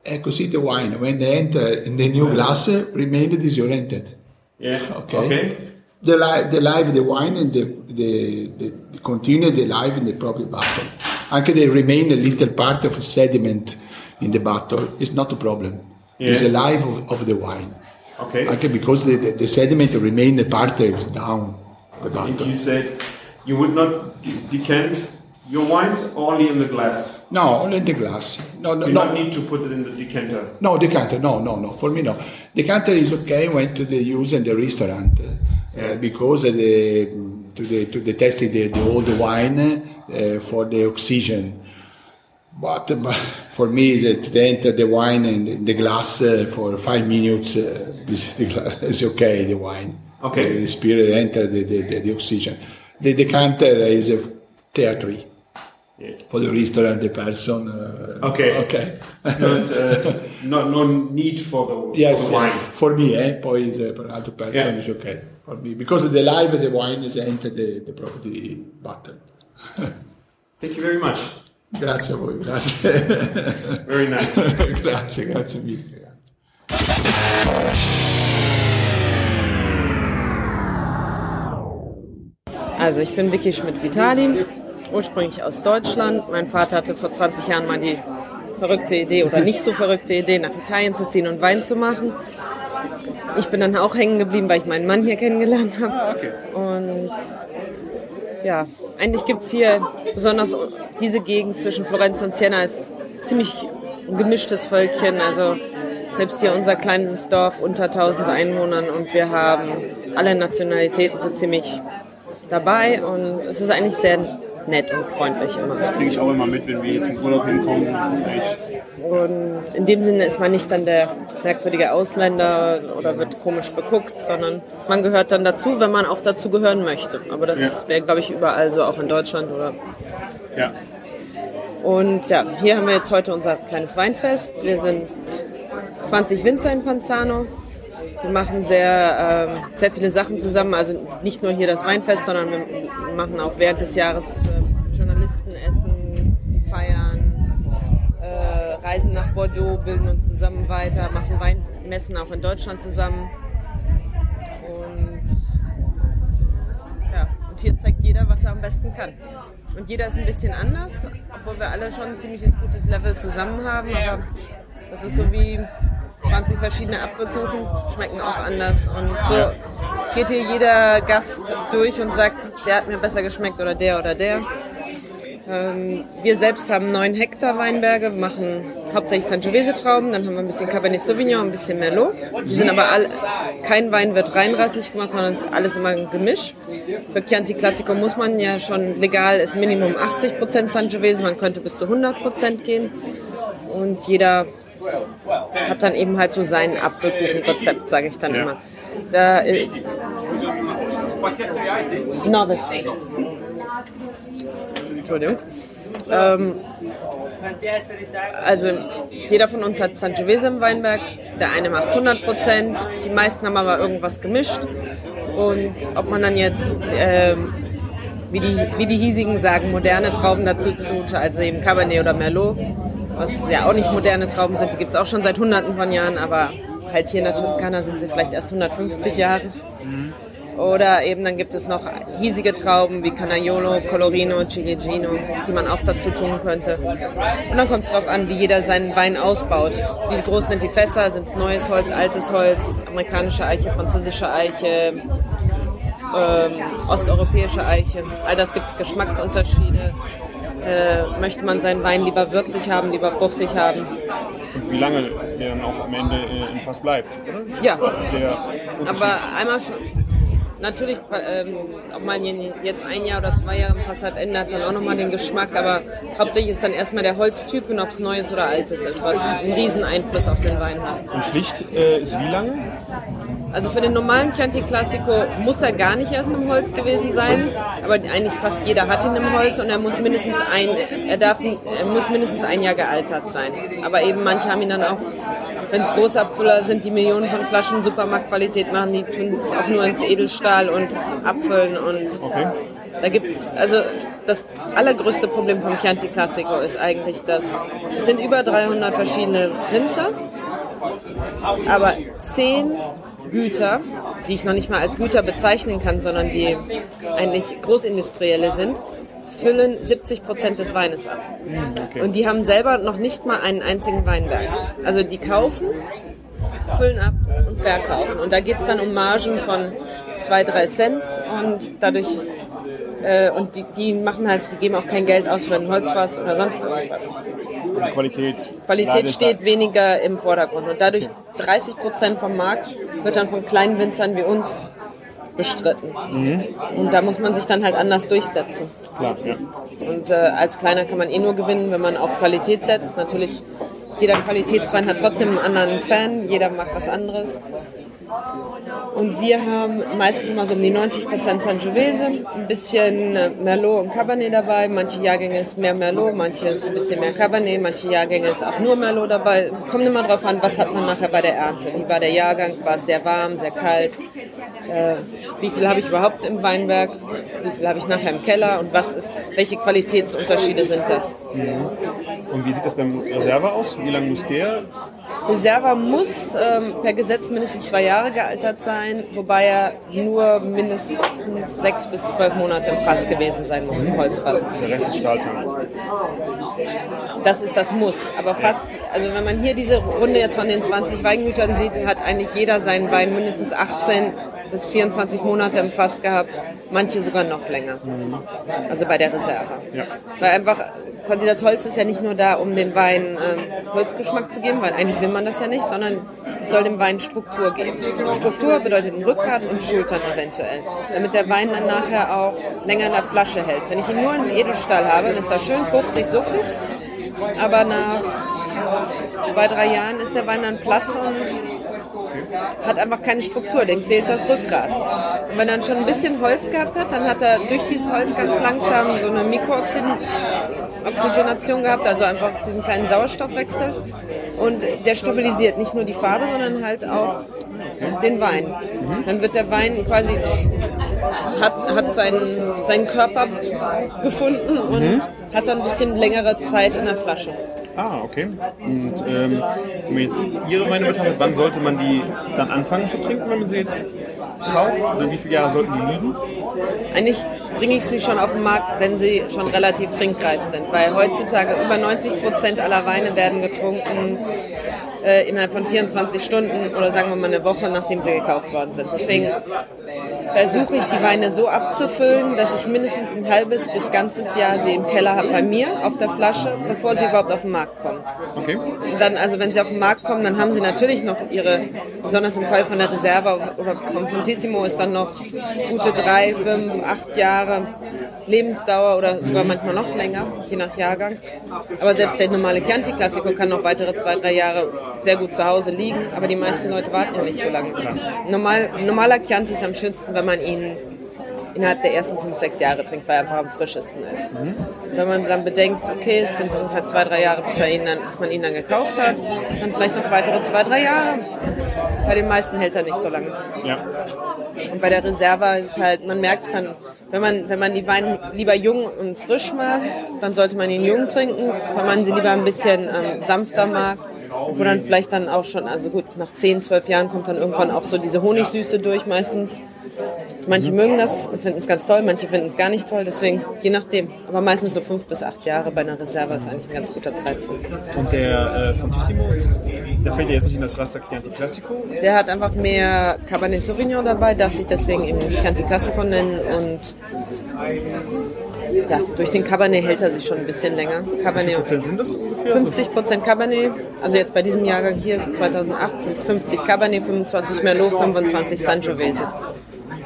E così the wine. When they enter in the new glass remain disoriented. Yeah. Okay. Okay. the live the live the wine and the, the, the, continue the live in the proper bottle anche they remain a little part of sediment in the bottle is not a problem. It's Yeah. the life of, of the wine Okay. anche because the, the, the sediment remain the part that is down the And you said you would not de- decant your wines only in the glass. no only in the glass no no You no don't need to put it in the decanter. No, decanter, no, no, no. For me, no. Decanter is okay when to the use in the restaurant uh, because the to the to the testing the, the old wine uh, for the oxygen. But, uh, for me, is uh, to enter the wine in the glass uh, for five minutes uh, is okay. The wine, Okay. the spirit enter the, the, the, the oxygen. The decanter is a theatre for the restaurant. The person. Uh, Okay. Okay. It's not, uh, no, no need for the, Yes, for the wine. yes. For me, eh? Poi is, per altro person Yeah. is okay. For me, because the live the wine is entered the, the property button. Thank you very much. Grazie a voi, grazie. Very nice. grazie, grazie mille. Grazie. Also ich bin Vicky Schmidt-Vitali, ursprünglich aus Deutschland. Mein Vater hatte vor 20 Jahren mal die verrückte Idee oder nicht so verrückte Idee, nach Italien zu ziehen und Wein zu machen. Ich bin dann auch hängen geblieben, weil ich meinen Mann hier kennengelernt habe. Und ja, eigentlich gibt es hier besonders diese Gegend zwischen Florenz und Siena ist ziemlich ein gemischtes Völkchen. Also selbst hier unser kleines Dorf unter 1000 Einwohnern und wir haben alle Nationalitäten so ziemlich dabei und es ist eigentlich sehr nett und freundlich immer. kriege ich auch immer mit, wenn wir jetzt im Urlaub hinkommen. Das Und in dem Sinne ist man nicht dann der merkwürdige Ausländer oder wird komisch beguckt, sondern man gehört dann dazu, wenn man auch dazu gehören möchte. Aber das Ja. wäre, glaube ich, überall so, auch in Deutschland oder ja, Und ja, hier haben wir jetzt heute unser kleines Weinfest. Wir sind 20 Winzer in Panzano. Wir machen sehr, ähm, sehr viele Sachen zusammen. Also nicht nur hier das Weinfest, sondern wir machen auch während des Jahres äh, Journalistenessen, feiern, äh, reisen nach Bordeaux, bilden uns zusammen weiter, machen Weinmessen auch in Deutschland zusammen. Und ja, und hier zeigt jeder, was er am besten kann. Und jeder ist ein bisschen anders, obwohl wir alle schon ein ziemliches gutes Level zusammen haben. Aber das ist so wie 20 verschiedene Apfelkuchen, schmecken auch anders. Und so geht hier jeder Gast durch und sagt, der hat mir besser geschmeckt oder der oder der. Ähm, wir selbst haben neun Hektar Weinberge, machen hauptsächlich Sangiovese-Trauben, dann haben wir ein bisschen Cabernet Sauvignon, ein bisschen Merlot. Die sind aber alle, kein Wein wird reinrassig gemacht, sondern es ist alles immer ein Gemisch. Für Chianti Classico muss man ja schon legal, ist Minimum 80% Sangiovese, man könnte bis zu 100% gehen. Und jeder hat dann eben halt so sein Apfelkuchenrezept, sage ich dann Ja. immer. Da, äh, Norbert. Entschuldigung. Ähm, also jeder von uns hat Sangiovese im Weinberg. Der eine macht 100 Prozent, die meisten haben aber irgendwas gemischt. Und ob man dann jetzt, ähm, wie, die, wie die hiesigen sagen, moderne Trauben dazu tut, also eben Cabernet oder Merlot, was ja auch nicht moderne Trauben sind, die gibt es auch schon seit hunderten von Jahren, aber halt hier in der Toskana sind sie vielleicht erst 150 Jahre. Oder eben dann gibt es noch hiesige Trauben wie Canaiolo, Colorino, Ciliegino, die man auch dazu tun könnte. Und dann kommt es darauf an, wie jeder seinen Wein ausbaut. Wie groß sind die Fässer? Sind es neues Holz, altes Holz, amerikanische Eiche, französische Eiche, ähm, osteuropäische Eiche? All das gibt Geschmacksunterschiede. Äh, möchte man seinen Wein lieber würzig haben, lieber fruchtig haben? Und wie lange der dann auch am Ende äh, im Fass bleibt. Oder? Ja. Aber einmal schon, natürlich, ähm, ob man jetzt ein Jahr oder zwei Jahre im Fass hat, ändert dann auch nochmal den Geschmack. Aber hauptsächlich ist dann erstmal der Holztyp und ob es neues oder altes ist, was einen riesen Einfluss auf den Wein hat. Und Pflicht äh, ist wie lange? Also für den normalen Chianti Classico muss er gar nicht erst im Holz gewesen sein, aber eigentlich fast jeder hat ihn im Holz und er muss mindestens ein, er darf, er muss mindestens ein Jahr gealtert sein. Aber eben manche haben ihn dann auch, wenn es Großabfüller sind, die Millionen von Flaschen Supermarktqualität machen, die tun es auch nur ins Edelstahl und abfüllen und Okay. da gibt es, also das allergrößte Problem vom Chianti Classico ist eigentlich, dass es sind über 300 verschiedene Winzer, aber zehn Güter, die ich noch nicht mal als Güter bezeichnen kann, sondern die eigentlich Großindustrielle sind, füllen 70 Prozent des Weines ab. Und die haben selber noch nicht mal einen einzigen Weinberg. Also die kaufen, füllen ab und verkaufen. Und da geht es dann um Margen von 2, 3 Cent und dadurch äh, und die, die machen halt, die geben auch kein Geld aus für ein Holzfass oder sonst irgendwas. Und Qualität. Qualität steht weniger im Vordergrund und dadurch 30 Prozent vom Markt wird dann von kleinen Winzern wie uns bestritten. Und da muss man sich dann halt anders durchsetzen. da. Klar, ja. Und äh, als Kleiner kann man eh nur gewinnen, wenn man auf Qualität setzt. Natürlich, jeder Qualitätswein hat trotzdem einen anderen Fan, jeder mag was anderes. Und wir haben meistens immer so um die 90% Sangiovese, ein bisschen Merlot und Cabernet dabei. Manche Jahrgänge ist mehr Merlot, manche ist ein bisschen mehr Cabernet, manche Jahrgänge ist auch nur Merlot dabei. Kommt immer drauf an, was hat man nachher bei der Ernte. Wie war der Jahrgang? War es sehr warm, sehr kalt? Äh, wie viel habe ich überhaupt im Weinberg? Wie viel habe ich nachher im Keller? Und was ist, welche Qualitätsunterschiede sind das? Und wie sieht das beim Reserve aus? Wie lange muss der? Reserva muss ähm, per Gesetz mindestens zwei Jahre gealtert sein, wobei er nur mindestens sechs bis zwölf Monate im Fass gewesen sein muss, im Holzfass. Der Rest ist Stahltank. Das ist das Muss. Aber fast, also wenn man hier diese Runde jetzt von den 20 Weingütern sieht, hat eigentlich jeder seinen Wein mindestens 18 bis 24 Monate im Fass gehabt, manche sogar noch länger. Also bei der Reserve. Ja. Weil einfach, quasi das Holz ist ja nicht nur da, um dem Wein ähm, Holzgeschmack zu geben, weil eigentlich will man das ja nicht, sondern es soll dem Wein Struktur geben. Struktur bedeutet Rückgrat und Schultern eventuell, damit der Wein dann nachher auch länger in der Flasche hält. Wenn ich ihn nur in Edelstahl habe, dann ist er schön fruchtig, suffig, aber nach zwei, drei Jahren ist der Wein dann platt und hat einfach keine Struktur, dem fehlt das Rückgrat. Und wenn er dann schon ein bisschen Holz gehabt hat, dann hat er durch dieses Holz ganz langsam so eine Mikrooxygenation gehabt, also einfach diesen kleinen Sauerstoffwechsel. Und der stabilisiert nicht nur die Farbe, sondern halt auch den Wein. Dann wird der Wein quasi, hat, hat seinen, seinen Körper gefunden und hat dann ein bisschen längere Zeit in der Flasche. Ah, okay. Und ähm, wenn man jetzt Ihre Weine betrachtet, wann sollte man die dann anfangen zu trinken, wenn man sie jetzt kauft? Oder wie viele Jahre sollten die liegen? Eigentlich bringe ich sie schon auf den Markt, wenn sie schon relativ trinkreif sind, weil heutzutage über 90 Prozent aller Weine werden getrunken äh, innerhalb von 24 Stunden oder sagen wir mal eine Woche, nachdem sie gekauft worden sind. Deswegen versuche ich die Weine so abzufüllen, dass ich mindestens ein halbes bis ganzes Jahr sie im Keller habe bei mir auf der Flasche, bevor sie überhaupt auf den Markt kommen. Okay. Und dann, also wenn sie auf den Markt kommen, dann haben sie natürlich noch ihre, besonders im Fall von der Reserva oder vom Fontissimo ist dann noch gute drei, fünf, acht Jahre Lebensdauer oder sogar manchmal noch länger, je nach Jahrgang. Aber selbst der normale Chianti Classico kann noch weitere zwei, drei Jahre sehr gut zu Hause liegen, aber die meisten Leute warten ja nicht so lange. Normal, normaler Chianti ist am schönsten, wenn man ihn innerhalb der ersten fünf, sechs Jahre trinkt, weil er einfach am frischesten ist. Wenn man dann bedenkt, okay, es sind ungefähr zwei, drei Jahre, bis, ihn dann, bis man ihn dann gekauft hat, dann vielleicht noch weitere zwei, drei Jahre. Bei den meisten hält er nicht so lange. Ja. Und bei der Reserva ist halt, man merkt es dann, wenn man, wenn man die Weine lieber jung und frisch mag, dann sollte man ihn jung trinken. Wenn man sie lieber ein bisschen ähm, sanfter mag, wo dann vielleicht dann auch schon, also gut, nach 10, 12 Jahren kommt dann irgendwann auch so diese Honigsüße durch meistens. Manche mögen das und finden es ganz toll, manche finden es gar nicht toll, deswegen je nachdem. Aber meistens so fünf bis acht Jahre bei einer Reserve ist eigentlich ein ganz guter Zeitpunkt. Und der äh, Fontissimo, ist, der fällt ja jetzt nicht in das Raster Chianti Classico. Der hat einfach mehr Cabernet Sauvignon dabei, darf sich deswegen eben Chianti Classico nennen und ja, durch den Cabernet hält er sich schon ein bisschen länger. Cabernet Prozent sind das ungefähr? 50 Prozent Cabernet, also jetzt bei diesem Jahrgang hier 2008 sind es 50 Cabernet, 25 Merlot, 25 Sangiovese.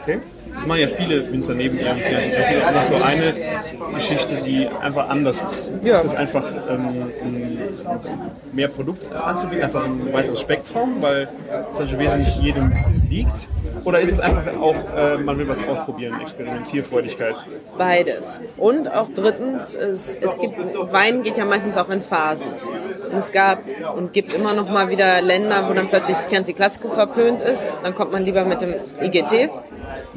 Okay. Das machen ja viele Winzer neben ihrem Chianti Classico. noch so eine Geschichte, die einfach anders ist. Ja. Ist das einfach ähm, ein- mehr Produkt anzubieten, einfach ein weiteres Spektrum, weil Sangiovese nicht jedem liegt? Oder ist es einfach auch, äh, man will was ausprobieren, Experimentierfreudigkeit? Beides. Und auch drittens, es, es gibt, Wein geht ja meistens auch in Phasen. Und es gab und gibt immer noch mal wieder Länder, wo dann plötzlich Chianti Classico verpönt ist. Dann kommt man lieber mit dem IGT,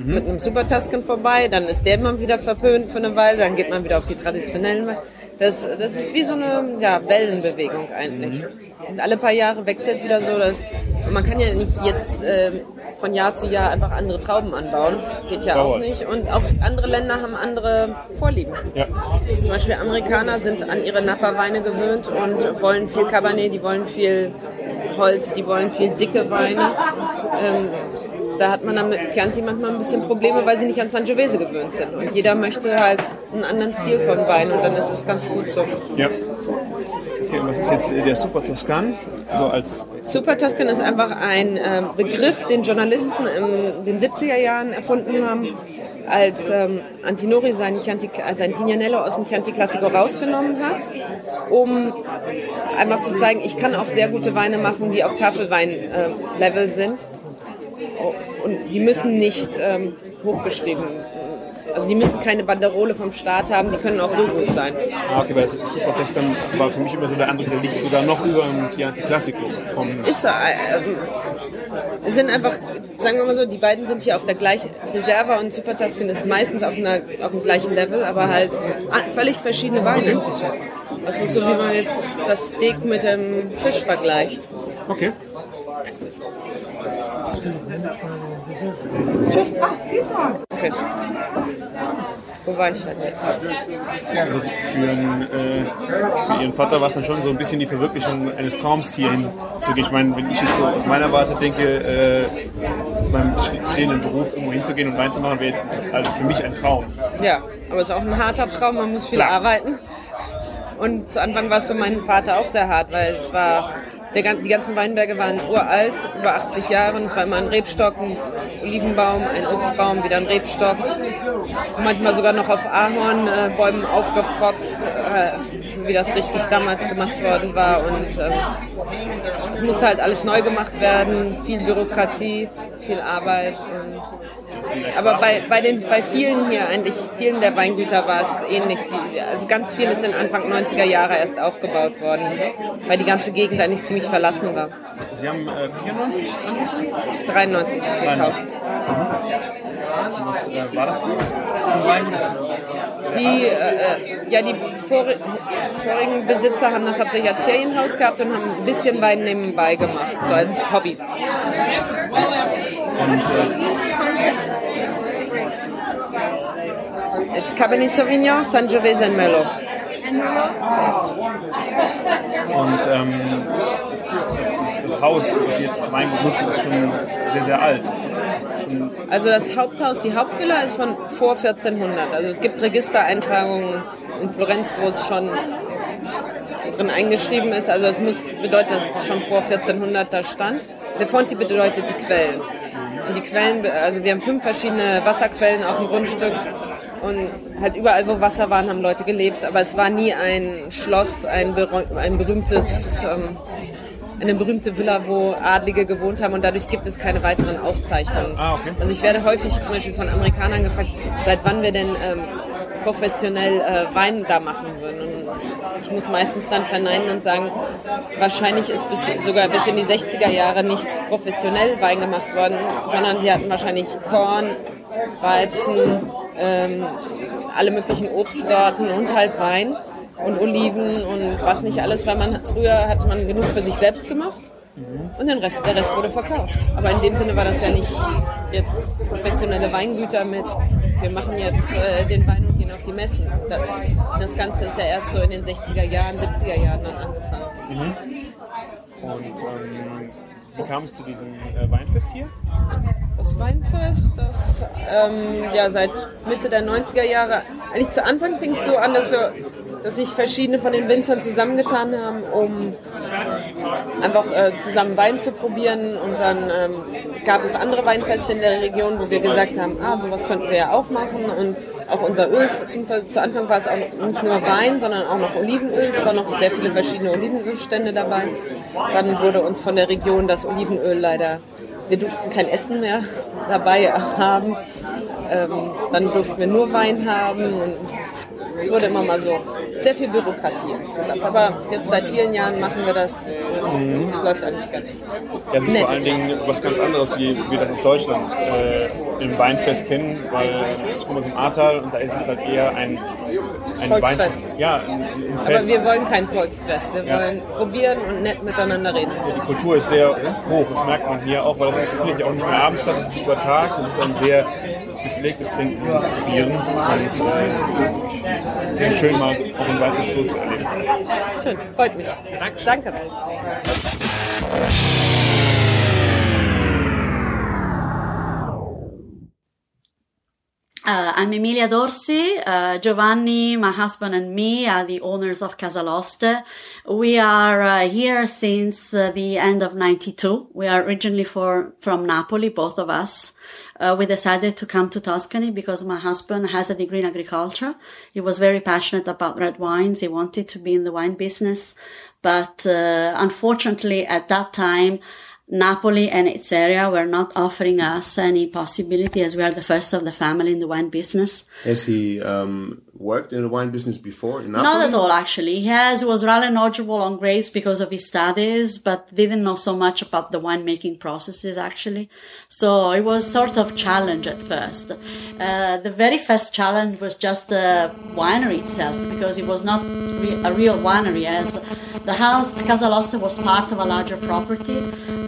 mit einem Super Tuscan vorbei. Dann ist der immer wieder verpönt für eine Weile. Dann geht man wieder auf die traditionellen. Das, das ist wie so eine ja, Wellenbewegung eigentlich. Und alle paar Jahre wechselt wieder so. Dass, man kann ja nicht jetzt ähm, von Jahr zu Jahr einfach andere Trauben anbauen. Geht ja auch nicht. Und auch andere Länder haben andere Vorlieben. Ja. Zum Beispiel Amerikaner sind an ihre Napa-Weine gewöhnt und wollen viel Cabernet, die wollen viel Holz, die wollen viel dicke Weine. Ähm, da hat man dann mit Chianti manchmal ein bisschen Probleme, weil sie nicht an Sangiovese gewöhnt sind. Und jeder möchte halt einen anderen Stil von Wein und dann ist es ganz gut so. ja. Okay, und was ist jetzt äh, der Super Toscan? So als Super Tuscan ist einfach ein äh, Begriff, den Journalisten in den 70er Jahren erfunden haben, als ähm, Antinori sein, Chianti, äh, sein Tignanello aus dem Chianti Classico rausgenommen hat, um einfach zu zeigen, ich kann auch sehr gute Weine machen, die auf Tafelwein-Level sind. Oh, Und die müssen nicht ähm, hochgeschrieben, also die müssen keine Banderole vom Staat haben, die können auch so gut sein. Ah, okay, weil Super Toscan war für mich immer so der Eindruck, der liegt sogar noch über dem Chianti Classico. Vom, Ist so, äh, ähm, es sind einfach, sagen wir mal so, die beiden sind hier auf der gleichen, Reserva und Super Tuscan ist meistens auf, einer, auf dem gleichen Level, aber halt ah, völlig verschiedene Weine. Das ist so, wie man jetzt das Steak mit dem Fisch vergleicht. okay. Okay. Wo war ich halt jetzt? Also für, einen, äh, für ihren Vater war es dann schon so ein bisschen die Verwirklichung eines Traums hierhin zu gehen. Ich meine, wenn ich jetzt so aus meiner Warte denke, äh, aus meinem stehenden Beruf irgendwo hinzugehen und Wein zu machen, wäre jetzt also für mich ein Traum. Ja, aber es ist auch ein harter Traum, man muss viel Klar. arbeiten. Und zu Anfang war es für meinen Vater auch sehr hart, weil es war, der, die ganzen Weinberge waren uralt, über 80 Jahre und es war immer ein Rebstock, ein Olivenbaum, ein Obstbaum, wieder ein Rebstock. Manchmal sogar noch auf Ahornbäumen aufgepfropft, äh, wie das richtig damals gemacht worden war. Und ähm, es musste halt alles neu gemacht werden, viel Bürokratie, viel Arbeit. Und aber bei, bei, den, bei vielen hier, eigentlich vielen der Weingüter war es ähnlich. Die, also ganz viel ist in Anfang 90er Jahre erst aufgebaut worden, weil die ganze Gegend eigentlich ziemlich verlassen war. Sie haben äh, 94 angefangen? 93 gekauft. Was äh, war das denn? Das, Die, äh, ja, die vor, vorigen Besitzer haben das hauptsächlich als Ferienhaus gehabt und haben ein bisschen Wein nebenbei gemacht, so als Hobby. und Jetzt Cabernet Sauvignon, Sangiovese und Merlot. Und ähm, das, das, das Haus, was Sie jetzt als Weingut nutzen, ist schon sehr, sehr alt. Also das Haupthaus, die Hauptvilla ist von vor 1400. Also es gibt Registereintragungen in Florenz, wo es schon drin eingeschrieben ist. Also es muss bedeutet, dass es schon vor 1400 da stand. Le Fonti bedeutet die Quellen. Und die Quellen, also wir haben fünf verschiedene Wasserquellen auf dem Grundstück. Und halt überall, wo Wasser waren, haben Leute gelebt. Aber es war nie ein Schloss, ein, berüh- ein berühmtes, ähm, eine berühmte Villa, wo Adlige gewohnt haben. Und dadurch gibt es keine weiteren Aufzeichnungen. Ah, okay. Also ich werde häufig zum Beispiel von Amerikanern gefragt, seit wann wir denn ähm, professionell äh, Wein da machen würden. Und ich muss meistens dann verneinen und sagen, wahrscheinlich ist bis, sogar bis in die 60er Jahre nicht professionell Wein gemacht worden, sondern die hatten wahrscheinlich Korn, Weizen, ähm, alle möglichen Obstsorten und halt Wein und Oliven und was nicht alles, weil man früher hatte man genug für sich selbst gemacht und den Rest, der Rest wurde verkauft. Aber in dem Sinne war das ja nicht jetzt professionelle Weingüter mit, wir machen jetzt äh, den Wein und gehen auf die Messen. Das, das Ganze ist ja erst so in den 60er Jahren, 70er Jahren dann angefangen. Und ähm, wie kam es zu diesem äh, Weinfest hier? Das Weinfest, das ähm, ja seit Mitte der 90er Jahre, eigentlich zu Anfang fing es so an, dass wir, dass sich verschiedene von den Winzern zusammengetan haben, um einfach äh, zusammen Wein zu probieren und dann ähm, gab es andere Weinfeste in der Region, wo wir gesagt haben, ah, sowas könnten wir ja auch machen und auch unser Öl, zum, zu Anfang war es auch nicht nur Wein, sondern auch noch Olivenöl, es waren noch sehr viele verschiedene Olivenölstände dabei. Dann wurde uns von der Region das Olivenöl leider wir durften kein Essen mehr dabei haben. Ähm, dann durften wir nur Wein haben und es wurde immer mal so sehr viel Bürokratie insgesamt. Aber jetzt seit vielen Jahren machen wir das. und Es läuft eigentlich ganz Ja, es ist nett. vor allen Dingen was ganz anderes, wie wir das aus Deutschland äh, im Weinfest kennen, weil ich komme aus dem Ahrtal und da ist es halt eher ein, ein Volksfest. Wein, ja, ein, ein Aber wir wollen kein Volksfest. Wir Ja. wollen probieren und nett miteinander reden. Die Kultur ist sehr hoch, das merkt man hier auch, weil es findet ja auch nicht mehr abends statt, es ist über Tag, es ist ein sehr gepflegtes Trinken, Probieren und äh, es ist wirklich sehr schön mal auch ein Weinfest so zu erleben. Schön, freut mich. Danke. Uh, I'm Emilia D'Orsi. Uh, Giovanni, my husband, and me are the owners of Casaloste. We are uh, here since uh, the end of '92. We are originally for, from Napoli, both of us. Uh, we decided to come to Tuscany because my husband has a degree in agriculture. He was very passionate about red wines. He wanted to be in the wine business, but uh, unfortunately, at that time, Napoli and its area were not offering us any possibility as we are the first of the family in the wine business. Has he um, worked in the wine business before in Napoli? Not at all, actually. He has was rather knowledgeable on grapes because of his studies, but didn't know so much about the winemaking processes, actually. So it was sort of challenge at first. Uh, the very first challenge was just the winery itself, because it was not re- a real winery, as the house, the Casaloste, was part of a larger property,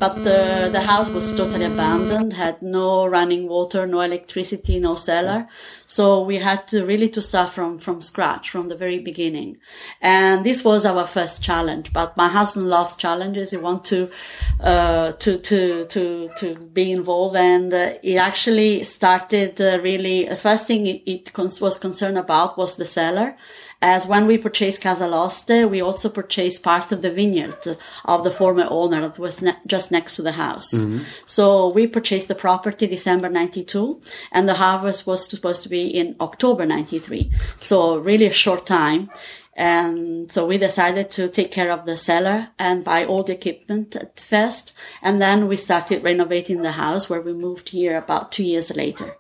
but the, the house was totally abandoned, had no running water, no electricity, no cellar. So we had to really to start from, from scratch, from the very beginning. And this was our first challenge. But my husband loves challenges. He wants to, uh, to, to, to, to be involved. And uh, he actually started uh, really, the first thing it, it was concerned about was the cellar as when we purchased Casaloste, uh, we also purchased part of the vineyard of the former owner that was ne- just next to the house. Mm-hmm. So we purchased the property December 92 and the harvest was supposed to be in October 93. So really a short time. And so we decided to take care of the cellar and buy all the equipment at first. And then we started renovating the house where we moved here about two years later.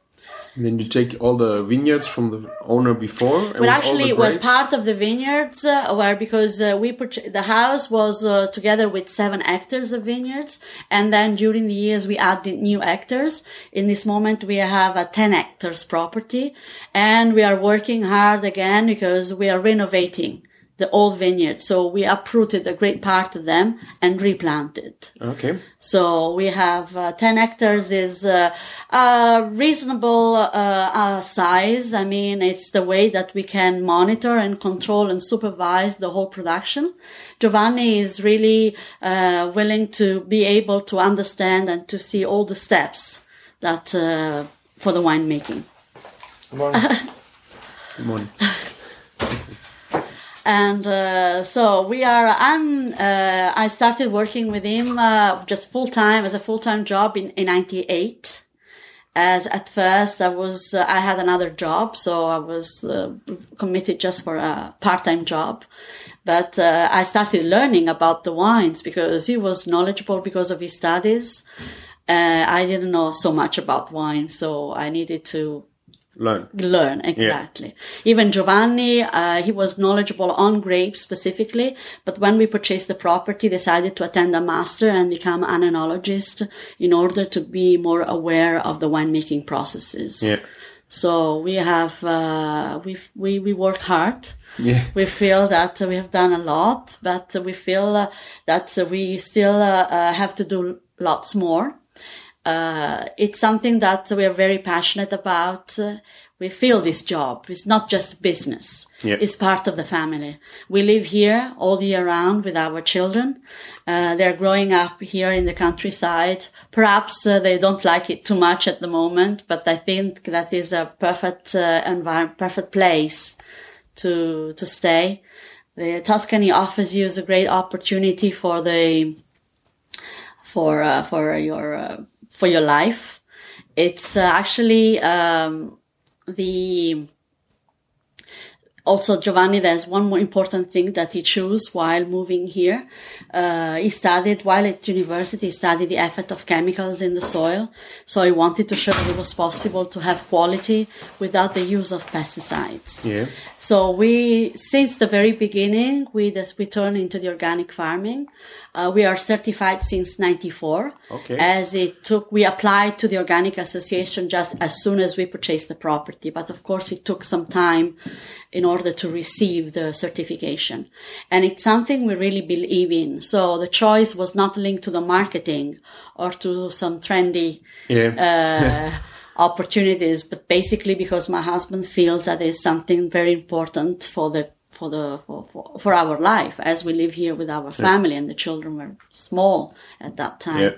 And then you take all the vineyards from the owner before. Well, actually, we're part of the vineyards, uh, where because uh, we purch- the house was uh, together with seven hectares of vineyards, and then during the years we added new hectares. In this moment, we have a ten hectares property, and we are working hard again because we are renovating the old vineyard. So we uprooted a great part of them and replanted. Okay. So we have uh, 10 hectares is uh, a reasonable uh, uh, size. I mean, it's the way that we can monitor and control and supervise the whole production. Giovanni is really uh, willing to be able to understand and to see all the steps that uh, for the winemaking. Good morning. and uh, so we are i'm uh, i started working with him uh, just full time as a full time job in, in 98 as at first i was uh, i had another job so i was uh, committed just for a part-time job. But uh, i started learning about the wines because he was knowledgeable because of his studies. Uh, i didn't know so much about wine so i needed to Learn. learn exactly even giovanni uh, he was knowledgeable on grapes specifically but when we purchased the property decided to attend a master and become an enologist in order to be more aware of the winemaking processes Yeah. so we have uh, we we we work hard Yeah. we feel that we have done a lot, but we feel uh, that we still uh, uh, have to do lots more. Uh, it's something that we are very passionate about. We feel this job. It's not just business. Yeah. It's part of the family. We live here all year round with our children. Uh, they're growing up here in the countryside. Perhaps uh, they don't like it too much at the moment, but I think that is a perfect uh, environment, perfect place to to stay. The Tuscany offers you a great opportunity for the for uh, for your uh, for your life. It's uh, actually um, the also Giovanni. There's one more important thing that he chose while moving here. Uh, he studied while at university. He studied the effect of chemicals in the soil. So he wanted to show that it was possible to have quality without the use of pesticides. Yeah. So we, since the very beginning, we this, we turn into the organic farming. Uh, we are certified since '94. Okay. As it took, we applied to the Organic Association just as soon as we purchased the property, but of course it took some time in order to receive the certification. And it's something we really believe in. So the choice was not linked to the marketing or to some trendy Yeah. uh, opportunities, but basically because my husband feels that is something very important for the for the for, for, for our life as we live here with our family and the children were small at that time. Yeah.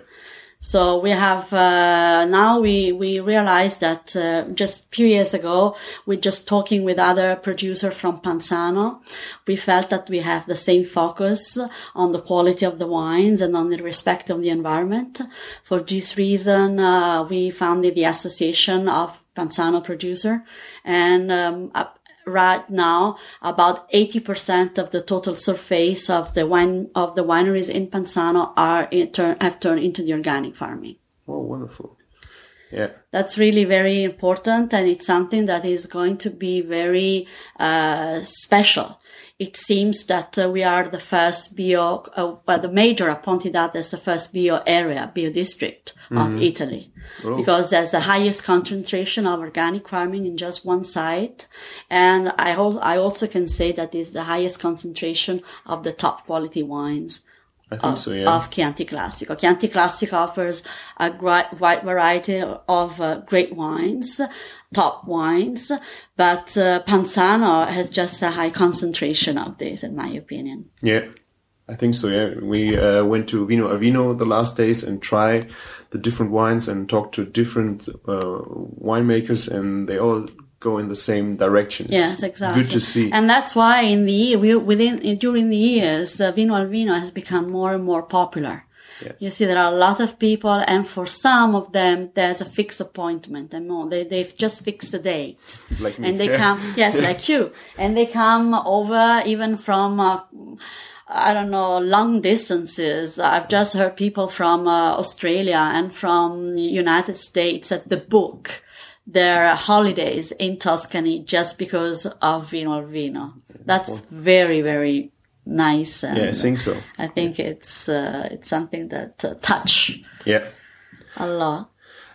So we have uh, now we we realized that uh, just a few years ago, we just talking with other producer from Panzano, we felt that we have the same focus on the quality of the wines and on the respect of the environment. For this reason, uh, we founded the Association of Panzano Producer, and um, right now about 80% of the total surface of the wine of the wineries in Panzano are in turn, have turned into the organic farming. Oh, wonderful. Yeah. That's really very important and it's something that is going to be very uh, special. It seems that uh, we are the first bio, uh, well, the major appointed out as the first bio area, bio district of Italy. Because there's the highest concentration of organic farming in just one site. And I, hol- I also can say that is the highest concentration of the top quality wines I think of, so, yeah. of Chianti Classico. Chianti Classico offers a gri- wide variety of uh, great wines, top wines, but uh, Panzano has just a high concentration of this, in my opinion. Yeah, I think so. Yeah, we uh, went to Vino al Vino the last days and tried the different wines and talked to different uh, winemakers, and they all go in the same direction. It's Yes, exactly. Good to see. And that's why in the year, we, within during the years, uh, Vino al Vino has become more and more popular. Yeah. You see, there are a lot of people, and for some of them, there's a fixed appointment, and more. They they've just fixed the date, Like me. and they come. Yes, like you, and they come over even from. Uh, I don't know, long distances. I've just heard people from uh, Australia and from United States at the book their holidays in Tuscany just because of Vino al Vino. That's very, very nice. Yeah, I think so. I think it's, uh, it's something that uh, touch Yeah. a lot.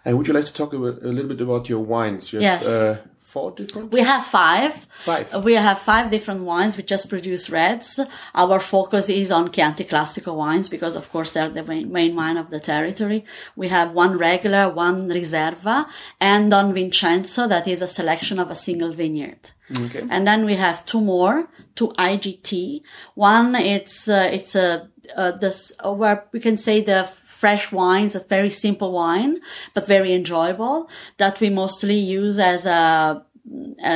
And would you like to talk a, a little bit about your wines? You have Yes. uh, four different. We have five. Five. We have five different wines. We just produce reds. Our focus is on Chianti Classico wines because, of course, they're the main, main wine of the territory. We have one regular, one Riserva, and Don Vincenzo that is a selection of a single vineyard. Okay. And then we have two more, two IGT. One, it's uh, it's a uh, this, uh, where we can say the fresh wines, a very simple wine, but very enjoyable that we mostly use as a,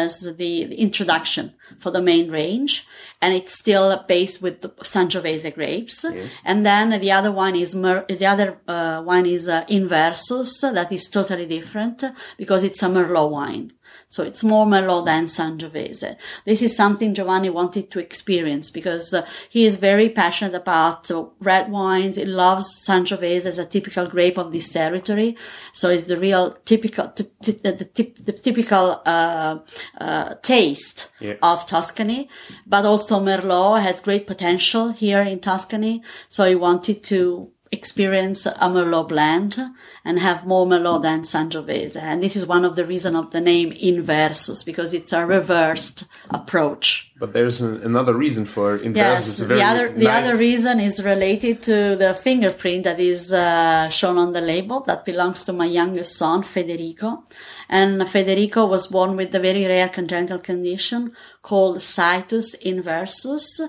as the introduction for the main range. And it's still based with the Sangiovese grapes. And then the other one is, Mer- the other uh, wine is uh, Inversus. That is totally different because it's a Merlot wine. So it's more Merlot than Sangiovese. This is something Giovanni wanted to experience because uh, he is very passionate about uh, red wines. He loves Sangiovese as a typical grape of this territory. So it's the real typical, t- t- the, the, the typical, uh, uh, taste Yeah. of Tuscany. But also Merlot has great potential here in Tuscany. So he wanted to experience a Merlot blend and have more Merlot than Sangiovese. And this is one of the reason of the name Inversus because it's a reversed approach. But there's an, another reason for inversus. Yes, the other the other reason is related to the fingerprint that is uh, shown on the label that belongs to my youngest son Federico, and Federico was born with a very rare congenital condition called situs inversus.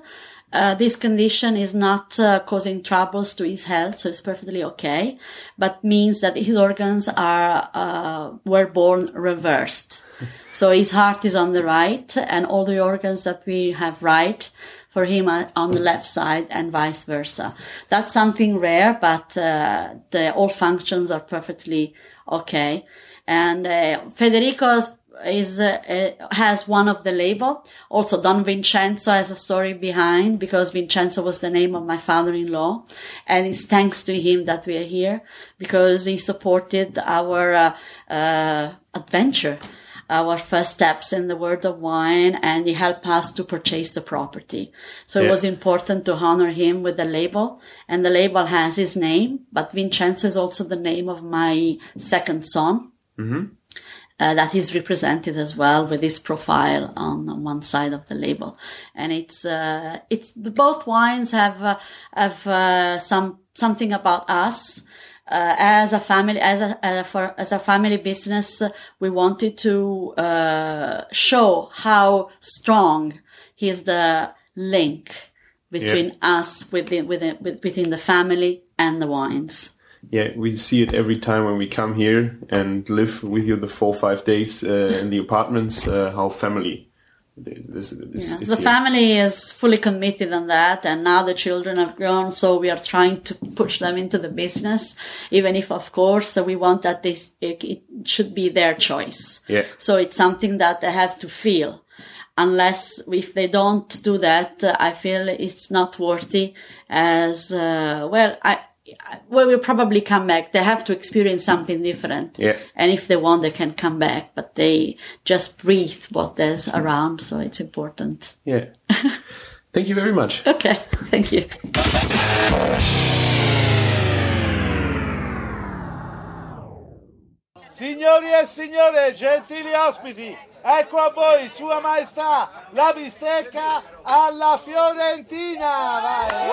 Uh, this condition is not uh, causing troubles to his health, so it's perfectly okay, but means that his organs are uh, were born reversed. So his heart is on the right, and all the organs that we have right for him are on the left side, and vice versa. That's something rare, but uh, the all functions are perfectly okay. And uh, Federico's is uh, has one of the label. Also, Don Vincenzo has a story behind because Vincenzo was the name of my father-in-law, and it's thanks to him that we are here because he supported our uh, uh, adventure our first steps in the world of wine and he helped us to purchase the property. So it was important to honor him with the label and the label has his name, but Vincenzo is also the name of my second son. Uh, that is represented as well with his profile on, on one side of the label, and it's uh, it's the, both wines have uh, have uh, some something about us uh, as a family as a uh, for as a family business. we wanted to uh, show how strong is the link between us within within within the family and the wines. Yeah, we see it every time when we come here and live with you the four or five days uh, in the apartments. Uh, how family this, this Yeah. is The here. family is fully committed on that, and now the children have grown, so we are trying to push them into the business, even if, of course, we want that they, it, it should be their choice. Yeah. So it's something that they have to feel. Unless if they don't do that, uh, I feel it's not worthy as, uh, well, I- well, we'll probably come back. They have to experience something different. Yeah. And if they want, they can come back, but they just breathe what there's around. So it's important. Yeah. Thank you very much. Okay. Thank you. Signori e signore, gentili ospiti, Ecco a voi, Sua Maestà, la bistecca alla Fiorentina. Vai.